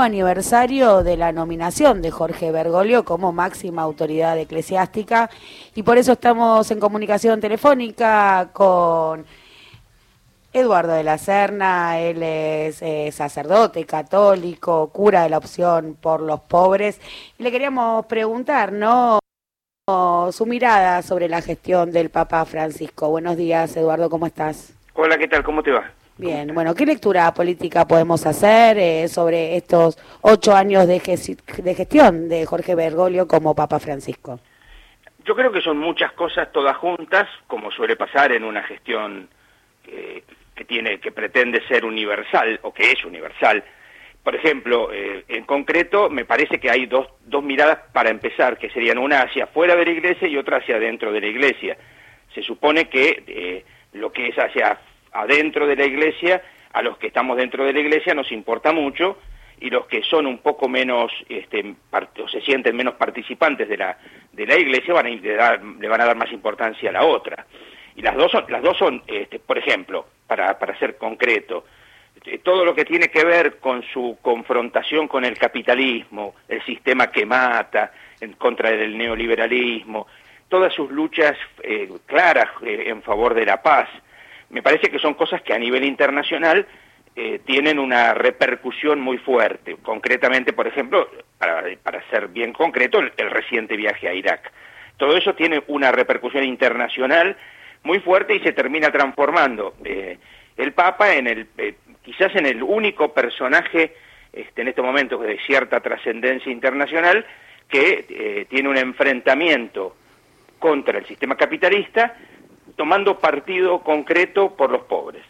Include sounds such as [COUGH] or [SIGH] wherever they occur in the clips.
aniversario de la nominación de Jorge Bergoglio como máxima autoridad eclesiástica y por eso estamos en comunicación telefónica con Eduardo de la Serna, él es eh, sacerdote católico, cura de la opción por los pobres. le queríamos preguntar, ¿no? Su mirada sobre la gestión del Papa Francisco. Buenos días, Eduardo, ¿cómo estás? Hola, ¿qué tal? ¿Cómo te va? Bien, bueno, ¿qué lectura política podemos hacer eh, sobre estos ocho años de, de gestión de Jorge Bergoglio como Papa Francisco? Yo creo que son muchas cosas todas juntas, como suele pasar en una gestión eh, que tiene, que pretende ser universal o que es universal. Por ejemplo, eh, en concreto, me parece que hay dos, dos miradas para empezar, que serían una hacia afuera de la iglesia y otra hacia adentro de la iglesia. Se supone que eh, lo que es hacia adentro de la iglesia, a los que estamos dentro de la iglesia nos importa mucho, y los que son un poco menos, este, o se sienten menos participantes de la, de la iglesia, van a, le, van a dar más importancia a la otra. Y las dos son, las dos son este, por ejemplo, para, para ser concreto, eh, todo lo que tiene que ver con su confrontación con el capitalismo, el sistema que mata, en contra del neoliberalismo, todas sus luchas eh, claras eh, en favor de la paz, me parece que son cosas que a nivel internacional tienen una repercusión muy fuerte. Concretamente, por ejemplo, para, para ser bien concreto, el, el reciente viaje a Irak. Todo eso tiene una repercusión internacional muy fuerte y se termina transformando eh, el Papa en el, eh, quizás en el único personaje este, en estos momentos de cierta trascendencia internacional que eh, tiene un enfrentamiento contra el sistema capitalista tomando partido concreto por los pobres.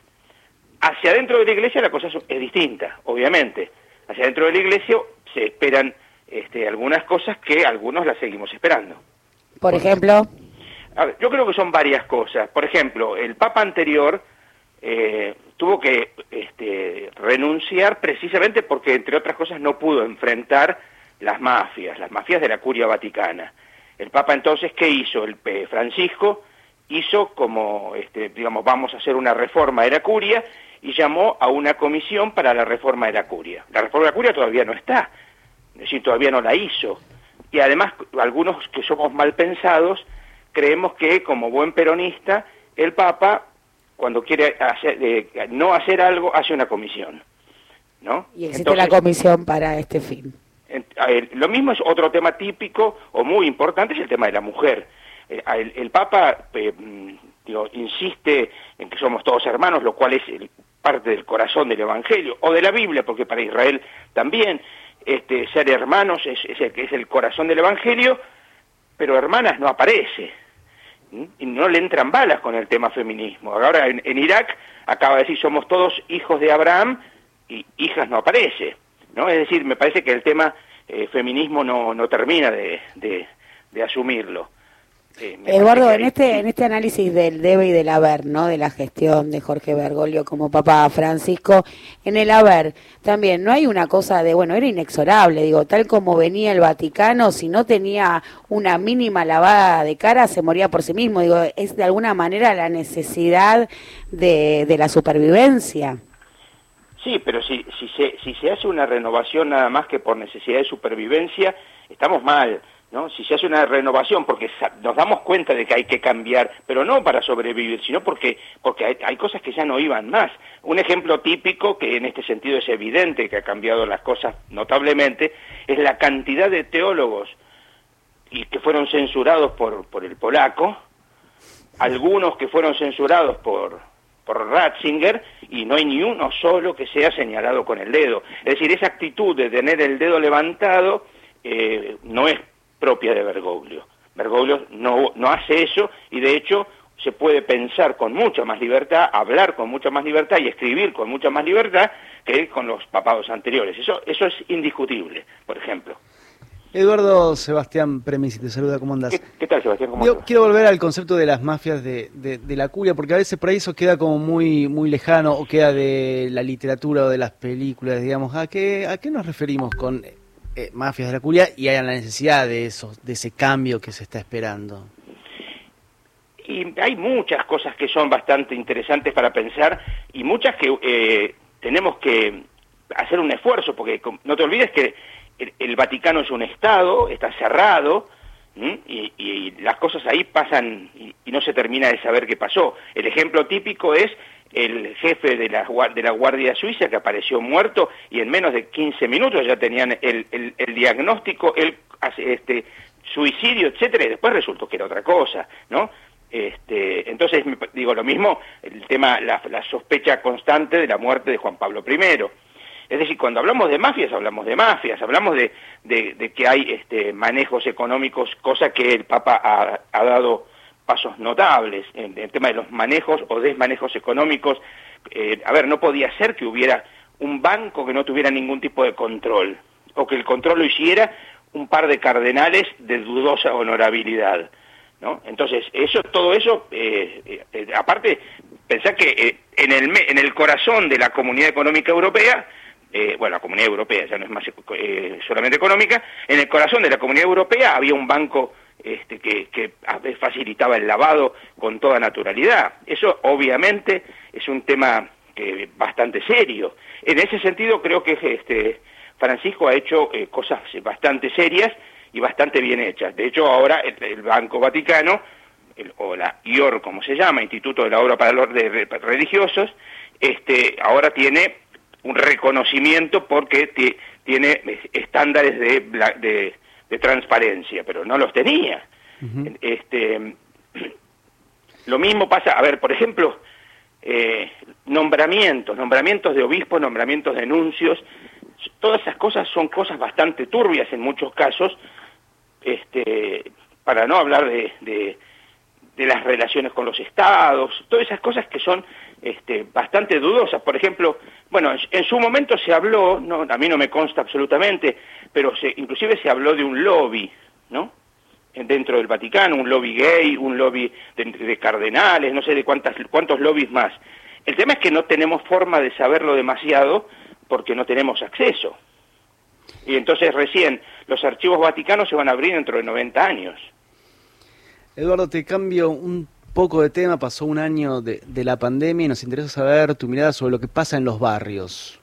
Hacia adentro de la iglesia la cosa es distinta, obviamente. Hacia adentro de la iglesia se esperan este, algunas cosas que algunos las seguimos esperando. Por ejemplo yo creo que son varias cosas. Por ejemplo, el Papa anterior eh, tuvo que este, renunciar precisamente porque, entre otras cosas, no pudo enfrentar las mafias, las mafias de la curia vaticana. El Papa entonces, ¿qué hizo? El Francisco hizo como, este, digamos, vamos a hacer una reforma de la curia y llamó a una comisión para la reforma de la curia. La reforma de la curia todavía no está, es decir, todavía no la hizo. Y además, algunos que somos mal pensados, creemos que como buen peronista, el Papa, cuando quiere no hacer algo, hace una comisión. ¿no? Y existe la comisión para este fin. lo mismo es otro tema típico o muy importante, es el tema de la mujer. Eh, el, Papa eh, insiste en que somos todos hermanos, lo cual es parte del corazón del Evangelio, o de la Biblia, porque para Israel también este, ser hermanos es, es, el, es el corazón del Evangelio, pero hermanas no aparece y no le entran balas con el tema feminismo. Ahora en, Irak acaba de decir somos todos hijos de Abraham y hijas no aparece, ¿no? Es decir, me parece que el tema eh, feminismo no, no termina de, de asumirlo. Eduardo, en este, en este análisis del debe y del haber, ¿no? De la gestión de Jorge Bergoglio como Papa Francisco, en el haber también no hay una cosa de, bueno, era inexorable, digo, tal como venía el Vaticano, si no tenía una mínima lavada de cara, se moría por sí mismo, digo, es de alguna manera la necesidad de, de la supervivencia. Sí, pero si, si, se, si se hace una renovación nada más que por necesidad de supervivencia, estamos mal. Si se hace una renovación, porque nos damos cuenta de que hay que cambiar, pero no para sobrevivir, sino porque, porque hay, cosas que ya no iban más. Un ejemplo típico, que en este sentido es evidente que ha cambiado las cosas notablemente, es la cantidad de teólogos y que fueron censurados por, por el polaco, algunos que fueron censurados por, por Ratzinger y no hay ni uno solo que sea señalado con el dedo. Es decir, esa actitud de tener el dedo levantado eh, no es propia de Bergoglio. Bergoglio no, no hace eso y de hecho se puede pensar con mucha más libertad, hablar con mucha más libertad y escribir con mucha más libertad que con los papados anteriores. Eso, eso es indiscutible, por ejemplo. Eduardo Sebastián Premisi, te saluda, ¿cómo andás? ¿Qué, tal, Sebastián? ¿Cómo Yo quiero volver al concepto de las mafias de, de, la curia, porque a veces por ahí eso queda como muy muy lejano, o queda de la literatura o de las películas, digamos. ¿A qué, a qué nos referimos con eh, mafias de la curia y hay la necesidad de, eso, de ese cambio que se está esperando. Y hay muchas cosas que son bastante interesantes para pensar y muchas que eh, tenemos que, hacer un esfuerzo, porque no te olvides que el, Vaticano es un Estado, está cerrado, y, las cosas ahí pasan y, no se termina de saber qué pasó. El ejemplo típico es el jefe de la, de la Guardia Suiza que apareció muerto y en menos de 15 minutos ya tenían el, el, diagnóstico, el este, suicidio, etcétera, y después resultó que era otra cosa, ¿no? Este, entonces, digo lo mismo, el tema, la, la sospecha constante de la muerte de Juan Pablo I. Es decir, cuando hablamos de mafias, hablamos de mafias, hablamos de, de, que hay este, manejos económicos, cosa que el Papa ha, ha dado pasos notables en, el tema de los manejos o desmanejos económicos. Eh, a ver, no podía ser que hubiera un banco que no tuviera ningún tipo de control, o que el control lo hiciera un par de cardenales de dudosa honorabilidad. ¿no? Entonces, eso, todo eso, eh, eh, aparte, pensar que en, el, en el corazón de la Comunidad Económica Europea, bueno, la Comunidad Europea ya no es más solamente económica, en el corazón de la Comunidad Europea había un banco este, que, facilitaba el lavado con toda naturalidad. Eso obviamente es un tema eh, bastante serio. En ese sentido creo que este, Francisco ha hecho eh, cosas bastante serias y bastante bien hechas. De hecho ahora el, Banco Vaticano, o la IOR como se llama, Instituto de la Obra para los Religiosos, este, ahora tiene un reconocimiento porque tiene estándares de de transparencia, pero no los tenía. este, [CLEARS THROAT] lo mismo pasa, a ver, por ejemplo, eh, nombramientos, nombramientos de obispos, nombramientos de nuncios, todas esas cosas son cosas bastante turbias en muchos casos, este, para no hablar de, de, las relaciones con los estados, todas esas cosas que son este, bastante dudosas. Por ejemplo, bueno, en, su momento se habló, no, a mí no me consta absolutamente, pero se, inclusive se habló de un lobby, ¿no? Dentro del Vaticano, un lobby gay, un lobby de, cardenales, no sé de cuántas, cuántos lobbies más. El tema es que no tenemos forma de saberlo demasiado porque no tenemos acceso. Y entonces recién los archivos vaticanos se van a abrir dentro de 90 años. Eduardo, te cambio un poco de tema, pasó un año de, de, la pandemia y nos interesa saber tu mirada sobre lo que pasa en los barrios.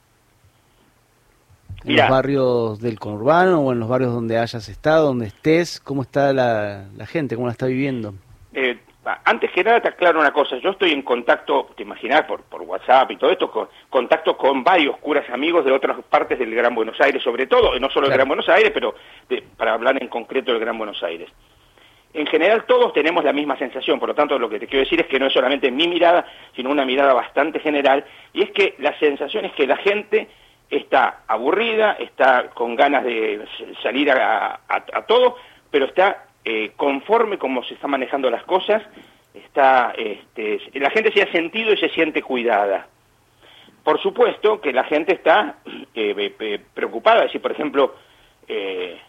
En los barrios del conurbano o en los barrios donde hayas estado, donde estés, ¿cómo está la, gente? ¿Cómo la está viviendo? Eh, antes que nada te aclaro una cosa, yo estoy en contacto, te imaginas, por, por WhatsApp y todo esto, con, contacto con varios curas amigos de otras partes del Gran Buenos Aires, sobre todo, no solo del Gran Buenos Aires, pero para hablar en concreto del Gran Buenos Aires. En general todos tenemos la misma sensación, por lo tanto lo que te quiero decir es que no es solamente mi mirada, sino una mirada bastante general, y es que la sensación es que la gente está aburrida, está con ganas de salir a, todo, pero está eh, conforme como se están manejando las cosas, está, este, la gente se ha sentido y se siente cuidada. Por supuesto que la gente está eh, preocupada, si por ejemplo eh,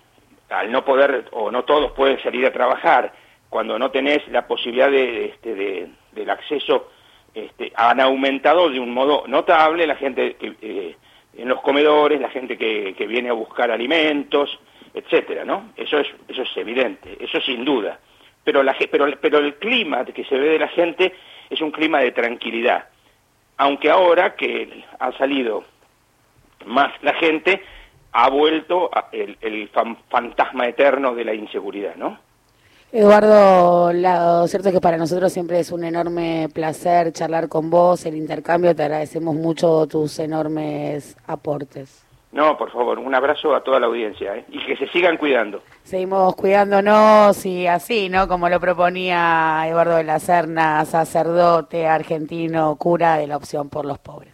al no poder, o no todos pueden salir a trabajar, cuando no tenés la posibilidad de, este, del acceso, este, han aumentado de un modo notable la gente eh, en los comedores, la gente que, que, viene a buscar alimentos, etcétera, ¿no? Eso es, eso es evidente, eso sin duda. Pero, la, pero, pero el clima que se ve de la gente es un clima de tranquilidad. Aunque ahora que ha salido más la gente, ha vuelto el, fantasma eterno de la inseguridad, ¿no? Eduardo, lo cierto es que para nosotros siempre es un enorme placer charlar con vos, el intercambio, te agradecemos mucho tus enormes aportes. No, por favor, un abrazo a toda la audiencia ¿eh? y que se sigan cuidando. Seguimos cuidándonos y así, ¿no? Como lo proponía Eduardo de la Serna, sacerdote argentino, cura de la opción por los pobres.